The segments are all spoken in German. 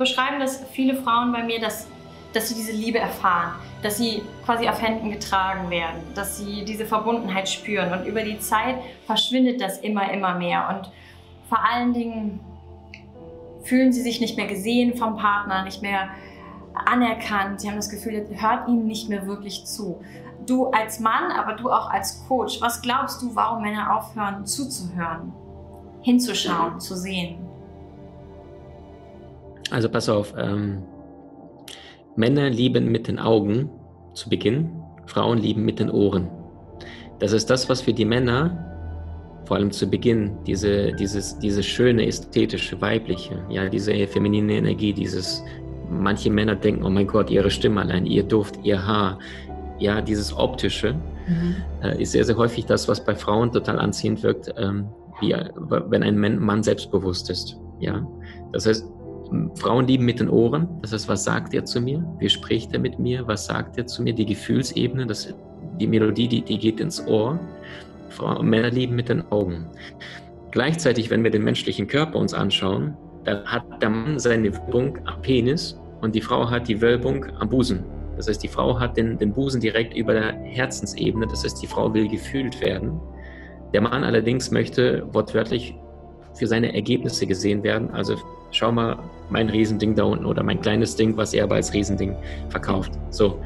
beschreiben das viele Frauen bei mir, dass, dass sie diese Liebe erfahren dass sie quasi auf Händen getragen werden, dass sie diese Verbundenheit spüren. Und über die Zeit verschwindet das immer, immer mehr. Und vor allen Dingen fühlen sie sich nicht mehr gesehen vom Partner, nicht mehr anerkannt. Sie haben das Gefühl, er hört ihnen nicht mehr wirklich zu. Du als Mann, aber du auch als Coach, was glaubst du, warum Männer aufhören zuzuhören, hinzuschauen, zu sehen? Also pass auf, ähm, Männer lieben mit den Augen zu Beginn, Frauen lieben mit den Ohren. Das ist das, was für die Männer, vor allem zu Beginn, diese, dieses, diese schöne, ästhetische, weibliche, ja, diese feminine Energie, dieses, manche Männer denken, oh mein Gott, ihre Stimme allein, ihr Duft, ihr Haar, ja, dieses optische, mhm. äh, ist sehr, sehr häufig das, was bei Frauen total anziehend wirkt, ähm, wie, wenn ein Mann selbstbewusst ist, ja. Das heißt, Frauen lieben mit den Ohren. Das heißt, was sagt er zu mir? Wie spricht er mit mir? Was sagt er zu mir? Die Gefühlsebene, das, die Melodie, die, die geht ins Ohr. Frauen, Männer lieben mit den Augen. Gleichzeitig, wenn wir den menschlichen Körper uns anschauen, dann hat der Mann seine Wölbung am Penis und die Frau hat die Wölbung am Busen. Das heißt, die Frau hat den, den Busen direkt über der Herzensebene. Das heißt, die Frau will gefühlt werden. Der Mann allerdings möchte wortwörtlich für seine Ergebnisse gesehen werden. Also schau mal, mein Riesending da unten oder mein kleines Ding, was er aber als Riesending verkauft. So,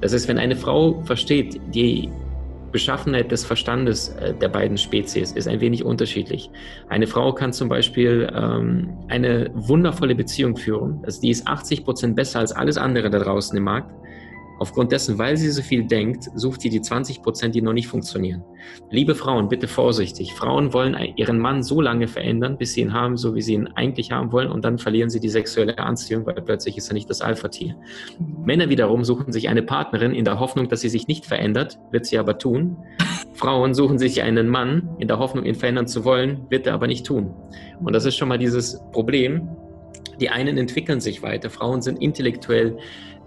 das ist, wenn eine Frau versteht, die Beschaffenheit des Verstandes äh, der beiden Spezies ist ein wenig unterschiedlich. Eine Frau kann zum Beispiel ähm, eine wundervolle Beziehung führen. Also die ist 80 Prozent besser als alles andere da draußen im Markt. Aufgrund dessen, weil sie so viel denkt, sucht sie die 20 Prozent, die noch nicht funktionieren. Liebe Frauen, bitte vorsichtig. Frauen wollen ihren Mann so lange verändern, bis sie ihn haben, so wie sie ihn eigentlich haben wollen, und dann verlieren sie die sexuelle Anziehung, weil plötzlich ist er nicht das Alpha-Tier. Mhm. Männer wiederum suchen sich eine Partnerin in der Hoffnung, dass sie sich nicht verändert, wird sie aber tun. Frauen suchen sich einen Mann in der Hoffnung, ihn verändern zu wollen, wird er aber nicht tun. Und das ist schon mal dieses Problem. Die einen entwickeln sich weiter. Frauen sind intellektuell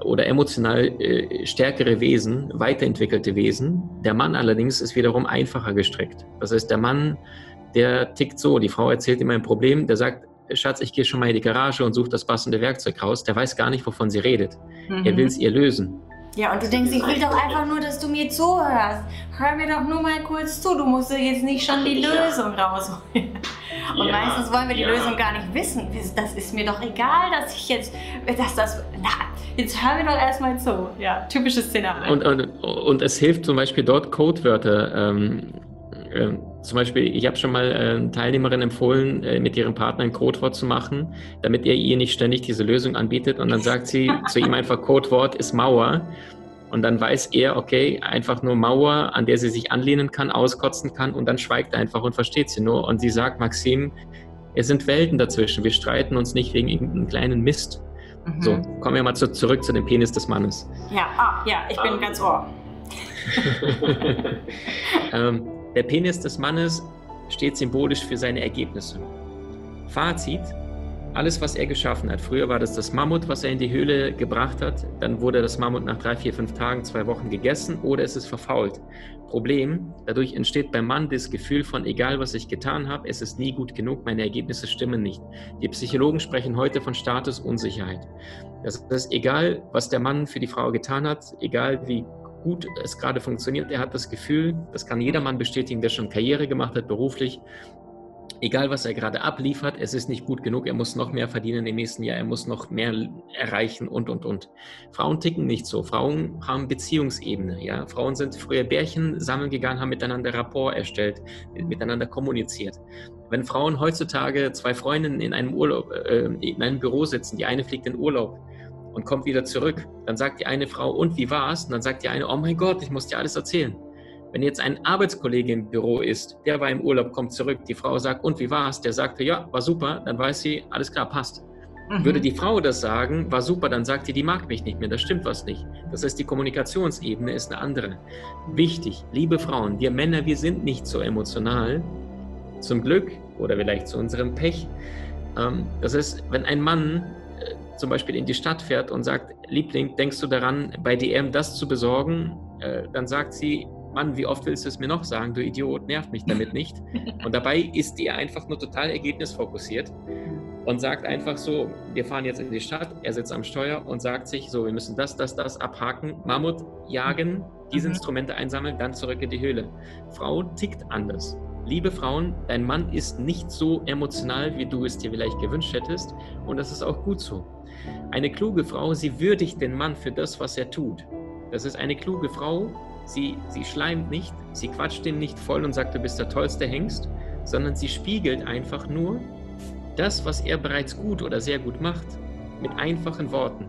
oder emotional äh, stärkere Wesen, weiterentwickelte Wesen. Der Mann allerdings ist wiederum einfacher gestrickt. Das heißt, der Mann, der tickt so. Die Frau erzählt ihm ein Problem, der sagt, Schatz, ich gehe schon mal in die Garage und suche das passende Werkzeug raus. Der weiß gar nicht, wovon sie redet. Mhm. Er will es ihr lösen. Ja, und du denkst, ich will doch einfach nur, dass du mir zuhörst. Hör mir doch nur mal kurz zu. Du musst jetzt nicht schon die Lösung rausholen. Und ja, meistens wollen wir die ja. Lösung gar nicht wissen. Das ist mir doch egal, dass ich jetzt, dass das, na, jetzt hör mir doch erstmal zu. Ja, typisches Szenario. Und, und, und es hilft zum Beispiel dort Codewörter. Ähm, äh, zum Beispiel, ich habe schon mal äh, Teilnehmerin empfohlen, äh, mit ihrem Partner ein Codewort zu machen, damit er ihr nicht ständig diese Lösung anbietet. Und dann sagt sie zu ihm einfach, Codewort ist Mauer. Und dann weiß er, okay, einfach nur Mauer, an der sie sich anlehnen kann, auskotzen kann und dann schweigt er einfach und versteht sie nur. Und sie sagt, Maxim, es sind Welten dazwischen. Wir streiten uns nicht wegen irgendeinem kleinen Mist. Mhm. So, kommen wir mal zu, zurück zu dem Penis des Mannes. Ja, ah, ja, ich bin ähm. ganz ohr. ähm, der Penis des Mannes steht symbolisch für seine Ergebnisse. Fazit, alles, was er geschaffen hat. Früher war das das Mammut, was er in die Höhle gebracht hat. Dann wurde das Mammut nach drei, vier, fünf Tagen, zwei Wochen gegessen oder es ist verfault. Problem, dadurch entsteht beim Mann das Gefühl von, egal was ich getan habe, es ist nie gut genug, meine Ergebnisse stimmen nicht. Die Psychologen sprechen heute von Statusunsicherheit. Das heißt, egal was der Mann für die Frau getan hat, egal wie gut es gerade funktioniert, er hat das Gefühl, das kann jeder Mann bestätigen, der schon Karriere gemacht hat, beruflich, egal was er gerade abliefert, es ist nicht gut genug, er muss noch mehr verdienen im nächsten Jahr, er muss noch mehr erreichen und, und, und. Frauen ticken nicht so. Frauen haben Beziehungsebene, ja. Frauen sind früher Bärchen sammeln gegangen, haben miteinander Rapport erstellt, miteinander kommuniziert. Wenn Frauen heutzutage zwei Freundinnen in einem Urlaub, äh, in einem Büro sitzen, die eine fliegt in Urlaub, und kommt wieder zurück. Dann sagt die eine Frau, und wie war's? Und dann sagt die eine, oh mein Gott, ich muss dir alles erzählen. Wenn jetzt ein Arbeitskollege im Büro ist, der war im Urlaub, kommt zurück, die Frau sagt, und wie war's? Der sagte, ja, war super, dann weiß sie, alles klar, passt. Mhm. Würde die Frau das sagen, war super, dann sagt sie, die mag mich nicht mehr, das stimmt was nicht. Das heißt, die Kommunikationsebene ist eine andere. Wichtig, liebe Frauen, wir Männer, wir sind nicht so emotional. Zum Glück oder vielleicht zu unserem Pech. Ähm, das heißt, wenn ein Mann äh, zum Beispiel in die Stadt fährt und sagt, Liebling, denkst du daran, bei DM das zu besorgen? Äh, dann sagt sie, Mann, wie oft willst du es mir noch sagen? Du Idiot, nervt mich damit nicht. Und dabei ist die einfach nur total ergebnisfokussiert und sagt einfach so, wir fahren jetzt in die Stadt, er sitzt am Steuer und sagt sich so, wir müssen das, das, das abhaken, Mammut jagen, diese mhm. Instrumente einsammeln, dann zurück in die Höhle. Frau tickt anders. Liebe Frauen, dein Mann ist nicht so emotional, wie du es dir vielleicht gewünscht hättest und das ist auch gut so. Eine kluge Frau, sie würdigt den Mann für das, was er tut. Das ist eine kluge Frau, sie, sie schleimt nicht, sie quatscht ihn nicht voll und sagt, du bist der tollste Hengst, sondern sie spiegelt einfach nur das, was er bereits gut oder sehr gut macht, mit einfachen Worten.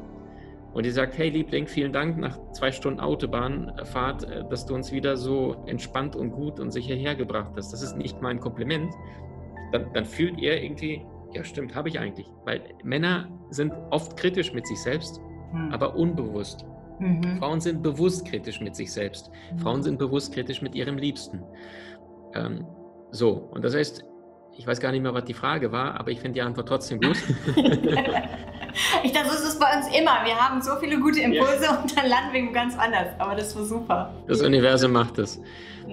Und die sagt, hey Liebling, vielen Dank nach zwei Stunden Autobahnfahrt, äh, dass du uns wieder so entspannt und gut und sicher hergebracht hast. Das ist nicht mein Kompliment. Dann, dann fühlt er irgendwie, ja stimmt, habe ich eigentlich. Weil Männer sind oft kritisch mit sich selbst, hm. aber unbewusst. Mhm. Frauen sind bewusst kritisch mit sich selbst. Mhm. Frauen sind bewusst kritisch mit ihrem Liebsten. Ähm, so, und das heißt, ich weiß gar nicht mehr, was die Frage war, aber ich finde die Antwort trotzdem gut. ich dachte, das ist bei uns immer. Wir haben so viele gute Impulse ja. und dann landen wir ganz anders. Aber das war super. Das Universum macht es.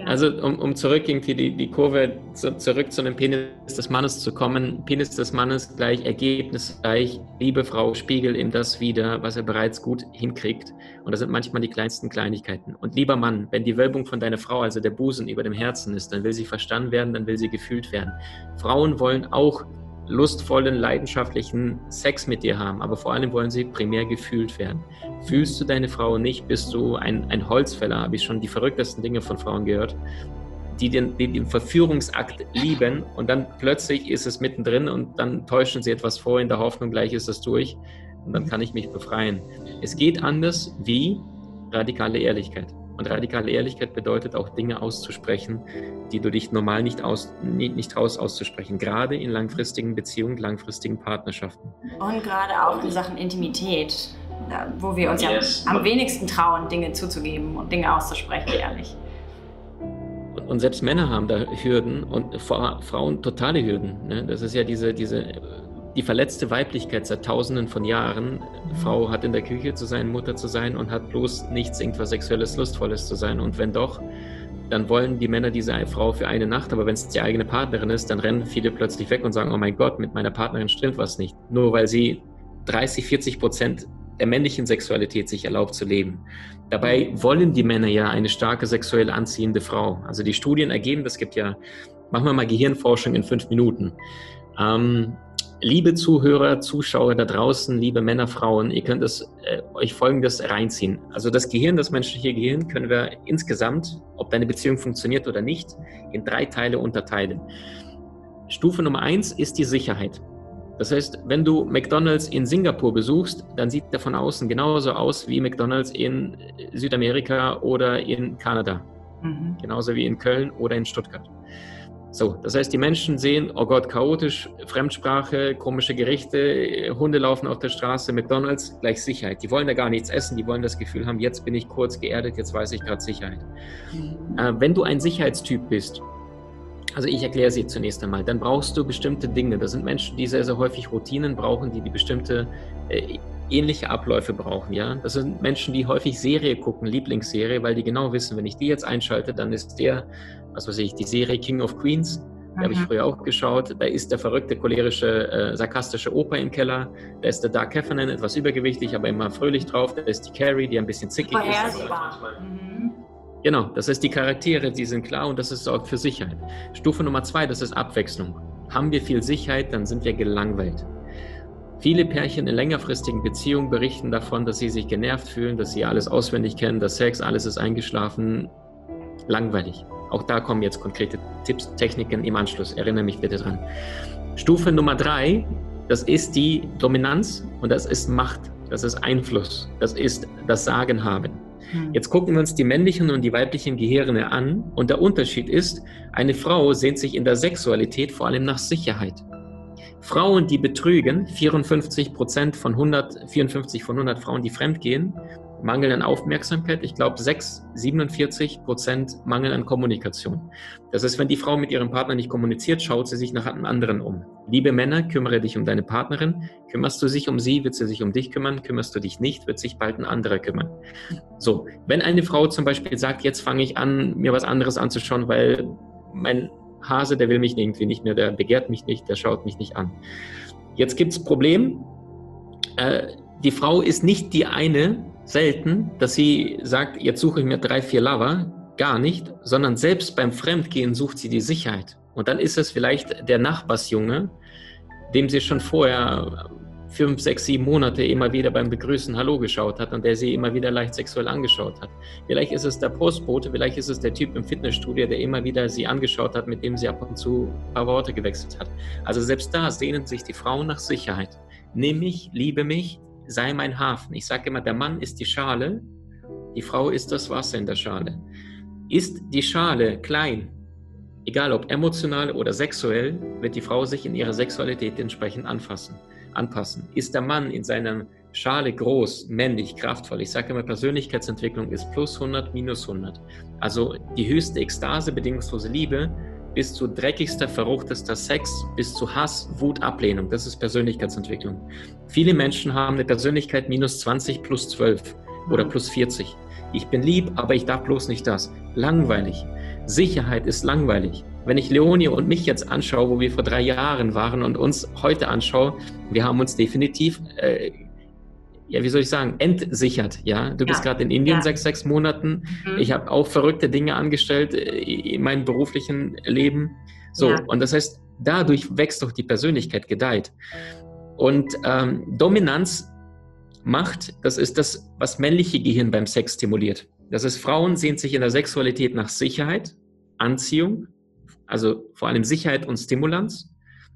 Also um, um zurück irgendwie die, die Kurve zu, zurück zu dem Penis des Mannes zu kommen. Penis des Mannes gleich Ergebnis gleich liebe Frau spiegelt ihm das wieder, was er bereits gut hinkriegt. Und das sind manchmal die kleinsten Kleinigkeiten. Und lieber Mann, wenn die Wölbung von deiner Frau, also der Busen über dem Herzen ist, dann will sie verstanden werden, dann will sie gefühlt werden. Frauen wollen auch lustvollen, leidenschaftlichen Sex mit dir haben, aber vor allem wollen sie primär gefühlt werden. Fühlst du deine Frau nicht, bist du ein, ein Holzfäller, habe ich schon die verrücktesten Dinge von Frauen gehört, die den, die den Verführungsakt lieben und dann plötzlich ist es mittendrin und dann täuschen sie etwas vor in der Hoffnung, gleich ist es durch und dann kann ich mich befreien. Es geht anders wie radikale Ehrlichkeit. Und radikale Ehrlichkeit bedeutet auch Dinge auszusprechen, die du dich normal nicht, aus, nicht, nicht traust auszusprechen, gerade in langfristigen Beziehungen, langfristigen Partnerschaften. Und gerade auch in Sachen Intimität, wo wir uns yes. ja am wenigsten trauen, Dinge zuzugeben und Dinge auszusprechen, ehrlich. Und selbst Männer haben da Hürden und Frauen totale Hürden. Ne? Das ist ja diese, diese die verletzte Weiblichkeit seit tausenden von Jahren. Frau hat in der Küche zu sein, Mutter zu sein und hat bloß nichts irgendwas Sexuelles, Lustvolles zu sein. Und wenn doch, dann wollen die Männer diese Frau für eine Nacht, aber wenn es die eigene Partnerin ist, dann rennen viele plötzlich weg und sagen, oh mein Gott, mit meiner Partnerin stimmt was nicht. Nur weil sie 30, 40 Prozent der männlichen Sexualität sich erlaubt zu leben. Dabei wollen die Männer ja eine starke sexuell anziehende Frau. Also die Studien ergeben, das gibt ja, machen wir mal Gehirnforschung in fünf Minuten. Ähm, Liebe Zuhörer, Zuschauer da draußen, liebe Männer, Frauen, ihr könnt es, äh, euch Folgendes reinziehen. Also das Gehirn, das menschliche Gehirn, können wir insgesamt, ob deine Beziehung funktioniert oder nicht, in drei Teile unterteilen. Stufe Nummer eins ist die Sicherheit. Das heißt, wenn du McDonald's in Singapur besuchst, dann sieht der von außen genauso aus wie McDonald's in Südamerika oder in Kanada. Mhm. Genauso wie in Köln oder in Stuttgart. So, das heißt, die Menschen sehen, oh Gott, chaotisch, Fremdsprache, komische Gerichte, Hunde laufen auf der Straße, McDonalds, gleich Sicherheit. Die wollen da gar nichts essen, die wollen das Gefühl haben, jetzt bin ich kurz geerdet, jetzt weiß ich gerade Sicherheit. Mhm. Äh, wenn du ein Sicherheitstyp bist, also ich erkläre sie zunächst einmal, dann brauchst du bestimmte Dinge. Das sind Menschen, die sehr, sehr häufig Routinen brauchen, die die bestimmte äh, ähnliche Abläufe brauchen. Ja, das sind Menschen, die häufig Serie gucken, Lieblingsserie, weil die genau wissen, wenn ich die jetzt einschalte, dann ist der was weiß ich, die Serie King of Queens, da habe ich mhm. früher auch geschaut. Da ist der verrückte, cholerische, äh, sarkastische Opa im Keller. Da ist der Dark Heffernan, etwas übergewichtig, aber immer fröhlich drauf. Da ist die Carrie, die ein bisschen zickig ist. Mhm. Genau, das heißt, die Charaktere, die sind klar und das ist sorgt für Sicherheit. Stufe Nummer zwei, das ist Abwechslung. Haben wir viel Sicherheit, dann sind wir gelangweilt. Viele Pärchen in längerfristigen Beziehungen berichten davon, dass sie sich genervt fühlen, dass sie alles auswendig kennen, dass Sex, alles ist eingeschlafen. Langweilig. Auch da kommen jetzt konkrete Tipps, Techniken im Anschluss. Erinnere mich bitte dran. Stufe Nummer drei, das ist die Dominanz und das ist Macht, das ist Einfluss, das ist das Sagen haben. Hm. Jetzt gucken wir uns die männlichen und die weiblichen Gehirne an und der Unterschied ist, eine Frau sehnt sich in der Sexualität vor allem nach Sicherheit. Frauen, die betrügen, 54 Prozent von 100, 54 von 100 Frauen, die fremdgehen, Mangel an Aufmerksamkeit. Ich glaube, 6, 47 Prozent Mangel an Kommunikation. Das ist, wenn die Frau mit ihrem Partner nicht kommuniziert, schaut sie sich nach einem anderen um. Liebe Männer, kümmere dich um deine Partnerin. Kümmerst du dich um sie, wird sie sich um dich kümmern. Kümmerst du dich nicht, wird sich bald ein anderer kümmern. So, wenn eine Frau zum Beispiel sagt, jetzt fange ich an, mir was anderes anzuschauen, weil mein Hase, der will mich irgendwie nicht mehr, der begehrt mich nicht, der schaut mich nicht an. Jetzt gibt es Problem. Äh, die Frau ist nicht die eine, selten, dass sie sagt, jetzt suche ich mir drei, vier Lover. Gar nicht, sondern selbst beim Fremdgehen sucht sie die Sicherheit. Und dann ist es vielleicht der Nachbarsjunge, dem sie schon vorher fünf, sechs, sieben Monate immer wieder beim Begrüßen Hallo geschaut hat und der sie immer wieder leicht sexuell angeschaut hat. Vielleicht ist es der Postbote, vielleicht ist es der Typ im Fitnessstudio, der immer wieder sie angeschaut hat, mit dem sie ab und zu ein paar Worte gewechselt hat. Also selbst da sehnen sich die Frauen nach Sicherheit. Nimm mich, liebe mich, sei mein Hafen. Ich sage immer, der Mann ist die Schale, die Frau ist das Wasser in der Schale. Ist die Schale klein, egal ob emotional oder sexuell, wird die Frau sich in ihrer Sexualität entsprechend anfassen anpassen. Ist der Mann in seiner Schale groß, männlich, kraftvoll? Ich sage immer, Persönlichkeitsentwicklung ist plus 100, minus 100. Also die höchste Ekstase, bedingungslose Liebe, bis zu dreckigster, verruchtester Sex, bis zu Hass, Wut, Ablehnung. Das ist Persönlichkeitsentwicklung. Viele Menschen haben eine Persönlichkeit minus 20 plus 12 oder mhm. plus 40. Ich bin lieb, aber ich darf bloß nicht das. Langweilig. Sicherheit ist langweilig. Wenn ich Leonie und mich jetzt anschaue, wo wir vor drei Jahren waren und uns heute anschaue, wir haben uns definitiv, äh, ja, wie soll ich sagen, entsichert. Ja, du ja. bist gerade in Indien ja. sechs, sechs Monaten. Mhm. Ich habe auch verrückte Dinge angestellt äh, in meinem beruflichen Leben. So, ja. und das heißt, dadurch wächst doch die Persönlichkeit, gedeiht. Und ähm, Dominanz Macht, das ist das, was männliche Gehirn beim Sex stimuliert. Das ist, Frauen sehen sich in der Sexualität nach Sicherheit, Anziehung, also vor allem Sicherheit und Stimulanz.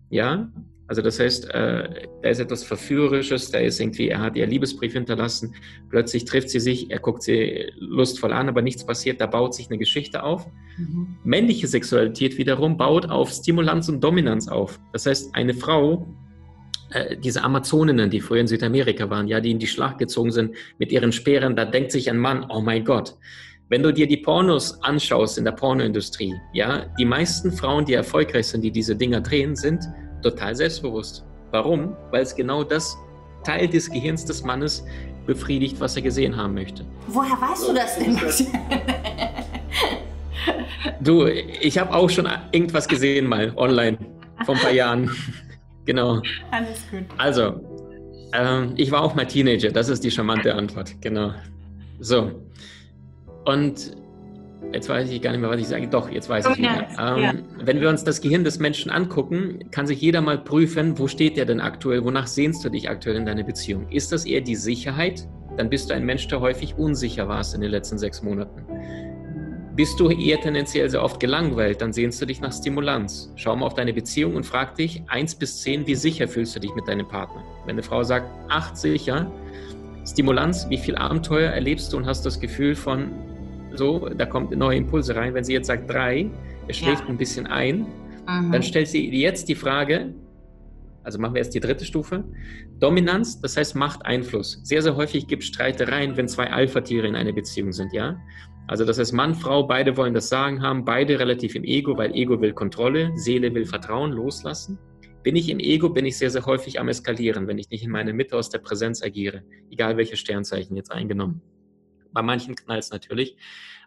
Ja, also das heißt, äh, da ist etwas Verführerisches, da ist irgendwie, er hat ihr Liebesbrief hinterlassen, plötzlich trifft sie sich, er guckt sie lustvoll an, aber nichts passiert, da baut sich eine Geschichte auf. Mhm. Männliche Sexualität wiederum baut auf Stimulanz und Dominanz auf. Das heißt, eine Frau äh, diese Amazoninnen, die früher in Südamerika waren, ja, die in die Schlacht gezogen sind mit ihren Speeren, da denkt sich ein Mann, oh mein Gott. Wenn du dir die Pornos anschaust in der Pornoindustrie, ja, die meisten Frauen, die erfolgreich sind, die diese Dinger drehen, sind total selbstbewusst. Warum? Weil es genau das Teil des Gehirns des Mannes befriedigt, was er gesehen haben möchte. Woher weißt du das denn? du, ich habe auch schon irgendwas gesehen mal online vor ein paar Jahren. Genau. Alles gut. Also, ähm, ich war auch mal Teenager, das ist die charmante Antwort, genau. So. Und jetzt weiß ich gar nicht mehr, was ich sage. Doch, jetzt weiß ich wieder. Ähm, ja. Wenn wir uns das Gehirn des Menschen angucken, kann sich jeder mal prüfen, wo steht der denn aktuell, wonach sehnst du dich aktuell in deiner Beziehung? Ist das eher die Sicherheit? Dann bist du ein Mensch, der häufig unsicher warst in den letzten sechs Monaten. Bist du eher tendenziell sehr oft gelangweilt, dann sehnst du dich nach Stimulanz. Schau mal auf deine Beziehung und frag dich, eins bis zehn, wie sicher fühlst du dich mit deinem Partner? Wenn eine Frau sagt, acht sicher, Stimulanz, wie viel Abenteuer erlebst du und hast das Gefühl von, so, da kommt neue Impulse rein. Wenn sie jetzt sagt drei, er schläft ja. ein bisschen ein, mhm. dann stellt sie jetzt die Frage, also machen wir erst die dritte Stufe. Dominanz, das heißt Macht, Einfluss. Sehr, sehr häufig gibt es Streitereien, wenn zwei Alpha-Tiere in einer Beziehung sind, ja. Also das heißt, Mann, Frau, beide wollen das Sagen haben, beide relativ im Ego, weil Ego will Kontrolle, Seele will Vertrauen, loslassen. Bin ich im Ego, bin ich sehr, sehr häufig am Eskalieren, wenn ich nicht in meine Mitte aus der Präsenz agiere, egal welche Sternzeichen jetzt eingenommen. Bei manchen knallt es natürlich,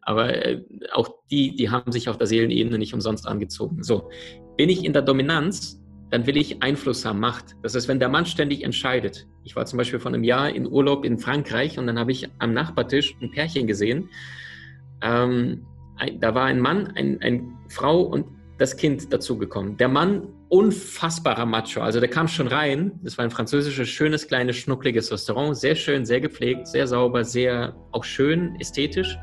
aber äh, auch die, die haben sich auf der Seelenebene nicht umsonst angezogen. So, bin ich in der Dominanz, dann will ich Einfluss haben, Macht. Das heißt, wenn der Mann ständig entscheidet. Ich war zum Beispiel vor einem Jahr in Urlaub in Frankreich und dann habe ich am Nachbartisch ein Pärchen gesehen, ähm, ein, da war ein Mann, ein, eine Frau und das Kind dazugekommen. Der Mann, unfassbarer Macho. Also der kam schon rein. Das war ein französisches, schönes, kleines, schnuckliges Restaurant. Sehr schön, sehr gepflegt, sehr sauber, sehr auch schön, ästhetisch.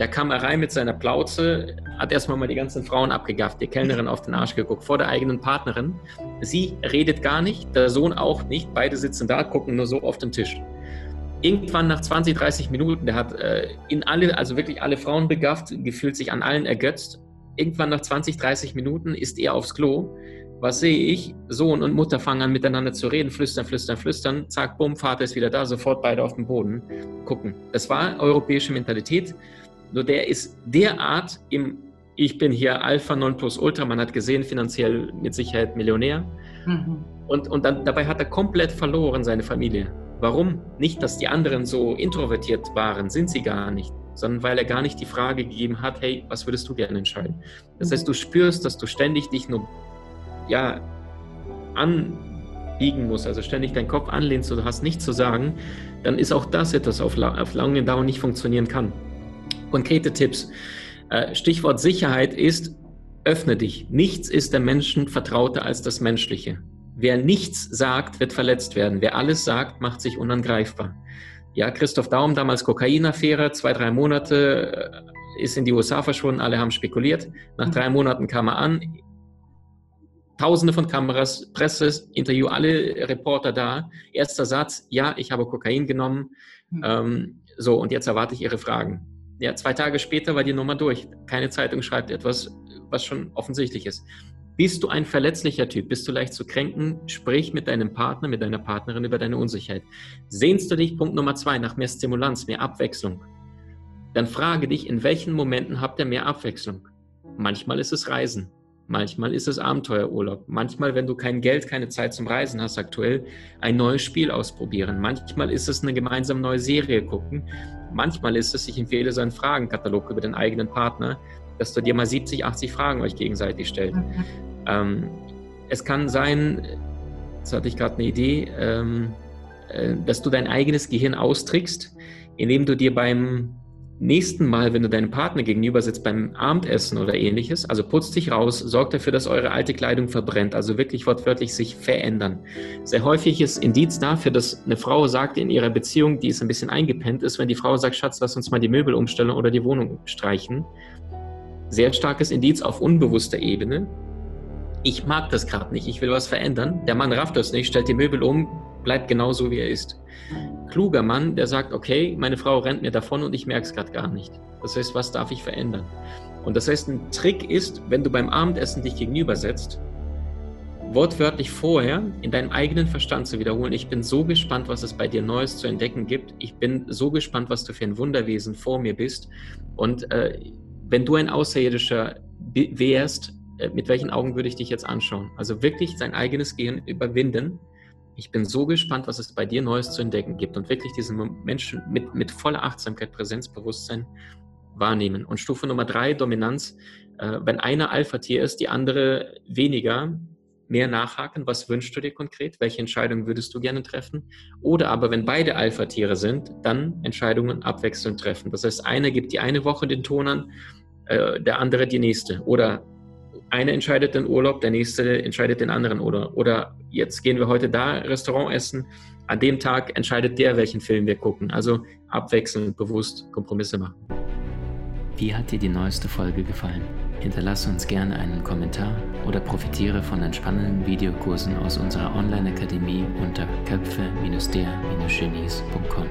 Da kam er rein mit seiner Plauze, hat erstmal mal die ganzen Frauen abgegafft, die Kellnerin auf den Arsch geguckt, vor der eigenen Partnerin. Sie redet gar nicht, der Sohn auch nicht. Beide sitzen da, gucken nur so auf den Tisch irgendwann nach 20, 30 Minuten, der hat äh, in alle, also wirklich alle Frauen begafft, gefühlt sich an allen ergötzt. Irgendwann nach 20, 30 Minuten ist er aufs Klo, was sehe ich? Sohn und Mutter fangen an miteinander zu reden, flüstern, flüstern, flüstern. Zack, bumm, Vater ist wieder da, sofort beide auf dem Boden gucken. Das war europäische Mentalität. Nur der ist derart im, ich bin hier Alpha Non Plus Ultra, man hat gesehen, finanziell mit Sicherheit Millionär. Mhm. Und, und dann, dabei hat er komplett verloren, seine Familie. Warum? Nicht, dass die anderen so introvertiert waren, sind sie gar nicht, sondern weil er gar nicht die Frage gegeben hat, hey, was würdest du gerne entscheiden? Das heißt, du spürst, dass du ständig dich nur ja, anbiegen musst, also ständig deinen Kopf anlehnst, du hast nichts zu sagen, dann ist auch das etwas auf, auf lange Dauer nicht funktionieren kann. Konkrete Tipps. Äh, Stichwort Sicherheit ist, öffne dich. Nichts ist der Menschen vertrauter als das Menschliche. Wer nichts sagt, wird verletzt werden. Wer alles sagt, macht sich unangreifbar. Ja, Christoph Daum, damals Kokainaffäre, zwei, drei Monate, äh, ist in die USA verschwunden, alle haben spekuliert. Nach drei Monaten kam er an, Tausende von Kameras, Presse, Interview, alle Reporter da. Erster Satz, ja, ich habe Kokain genommen. Mhm. Ähm, so, und jetzt erwarte ich Ihre Fragen. Ja, zwei Tage später war die Nummer durch. Keine Zeitung schreibt etwas, was schon offensichtlich ist. Bist du ein verletzlicher Typ? Bist du leicht zu kränken? Sprich mit deinem Partner, mit deiner Partnerin über deine Unsicherheit. Sehnst du dich, Punkt Nummer zwei, nach mehr Stimulanz, mehr Abwechslung? Dann frage dich, in welchen Momenten habt ihr mehr Abwechslung? Manchmal ist es Reisen. Manchmal ist es Abenteuerurlaub. Manchmal, wenn du kein Geld, keine Zeit zum Reisen hast aktuell, ein neues Spiel ausprobieren. Manchmal ist es eine gemeinsame neue Serie gucken. Manchmal ist es, ich empfehle so einen Fragenkatalog über den eigenen Partner, dass du dir mal 70, 80 Fragen euch gegenseitig stellst. Mhm. Ähm, es kann sein, jetzt hatte ich gerade eine Idee, ähm, äh, dass du dein eigenes Gehirn austrickst, indem du dir beim nächsten Mal, wenn du deinem Partner gegenüber sitzt beim Abendessen oder ähnliches, also putzt dich raus, sorgt dafür, dass eure alte Kleidung verbrennt, also wirklich wortwörtlich sich verändern. Sehr häufiges Indiz dafür, dass eine Frau sagt in ihrer Beziehung, die ist ein bisschen eingepennt, ist, wenn die Frau sagt, Schatz, lass uns mal die Möbel umstellen oder die Wohnung streichen. Sehr starkes Indiz auf unbewusster Ebene. Ich mag das gerade nicht, ich will was verändern. Der Mann rafft das nicht, stellt die Möbel um, bleibt genau so, wie er ist kluger Mann, der sagt, okay, meine Frau rennt mir davon und ich merke es gerade gar nicht. Das heißt, was darf ich verändern? Und das heißt, ein Trick ist, wenn du beim Abendessen dich gegenübersetzt, wortwörtlich vorher in deinem eigenen Verstand zu wiederholen, ich bin so gespannt, was es bei dir Neues zu entdecken gibt. Ich bin so gespannt, was du für ein Wunderwesen vor mir bist. Und äh, wenn du ein Außerirdischer wärst, äh, mit welchen Augen würde ich dich jetzt anschauen? Also wirklich sein eigenes Gehirn überwinden ich bin so gespannt, was es bei dir Neues zu entdecken gibt und wirklich diesen Menschen mit, mit voller Achtsamkeit, Präsenzbewusstsein wahrnehmen. Und Stufe Nummer drei, Dominanz. Äh, wenn einer Alpha-Tier ist, die andere weniger, mehr nachhaken. Was wünschst du dir konkret? Welche Entscheidungen würdest du gerne treffen? Oder aber, wenn beide Alpha-Tiere sind, dann Entscheidungen abwechselnd treffen. Das heißt, einer gibt die eine Woche den Ton an, äh, der andere die nächste. Oder eine entscheidet den Urlaub, der nächste entscheidet den anderen Urlaub. Oder jetzt gehen wir heute da Restaurant essen. An dem Tag entscheidet der, welchen Film wir gucken. Also abwechselnd, bewusst Kompromisse machen. Wie hat dir die neueste Folge gefallen? Hinterlasse uns gerne einen Kommentar oder profitiere von entspannenden Videokursen aus unserer Online-Akademie unter köpfe-der-genies.com.